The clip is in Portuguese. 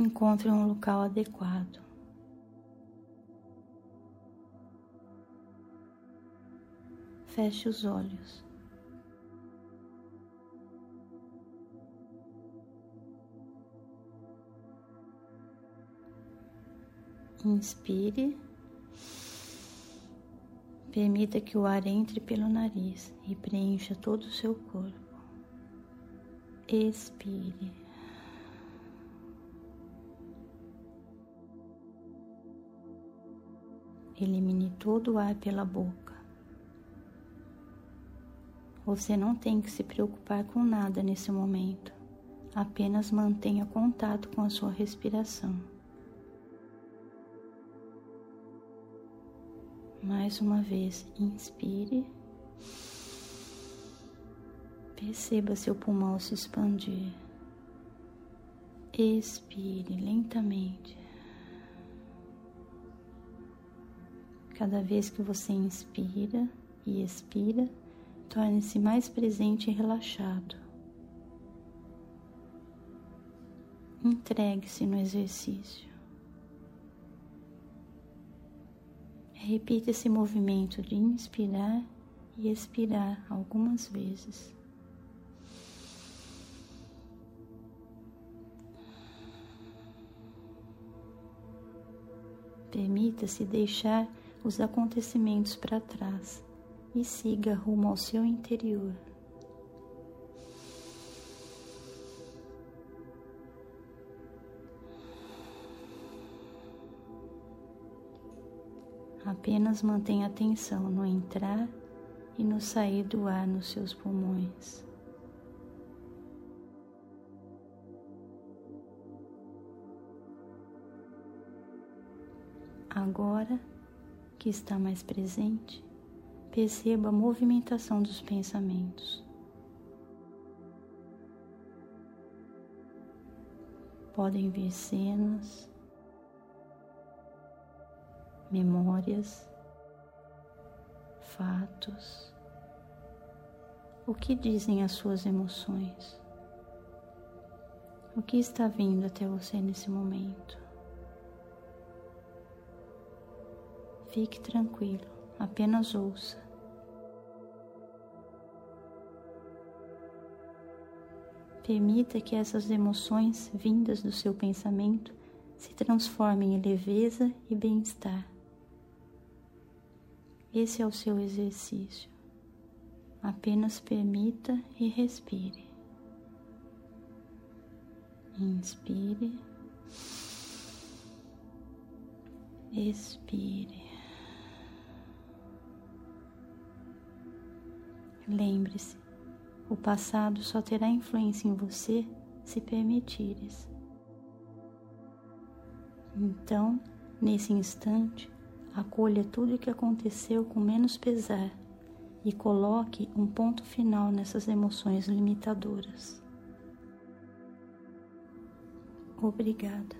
Encontre um local adequado. Feche os olhos. Inspire. Permita que o ar entre pelo nariz e preencha todo o seu corpo. Expire. Elimine todo o ar pela boca. Você não tem que se preocupar com nada nesse momento. Apenas mantenha contato com a sua respiração. Mais uma vez, inspire. Perceba seu pulmão se expandir. Expire lentamente. Cada vez que você inspira e expira, torne-se mais presente e relaxado. Entregue-se no exercício. Repita esse movimento de inspirar e expirar algumas vezes. Permita-se deixar os acontecimentos para trás e siga rumo ao seu interior. Apenas mantenha atenção no entrar e no sair do ar nos seus pulmões. Agora que está mais presente, perceba a movimentação dos pensamentos. Podem vir cenas, memórias, fatos. O que dizem as suas emoções? O que está vindo até você nesse momento? Fique tranquilo, apenas ouça. Permita que essas emoções vindas do seu pensamento se transformem em leveza e bem-estar. Esse é o seu exercício. Apenas permita e respire. Inspire. Expire. Lembre-se, o passado só terá influência em você se permitires. Então, nesse instante, Acolha tudo o que aconteceu com menos pesar e coloque um ponto final nessas emoções limitadoras. Obrigada.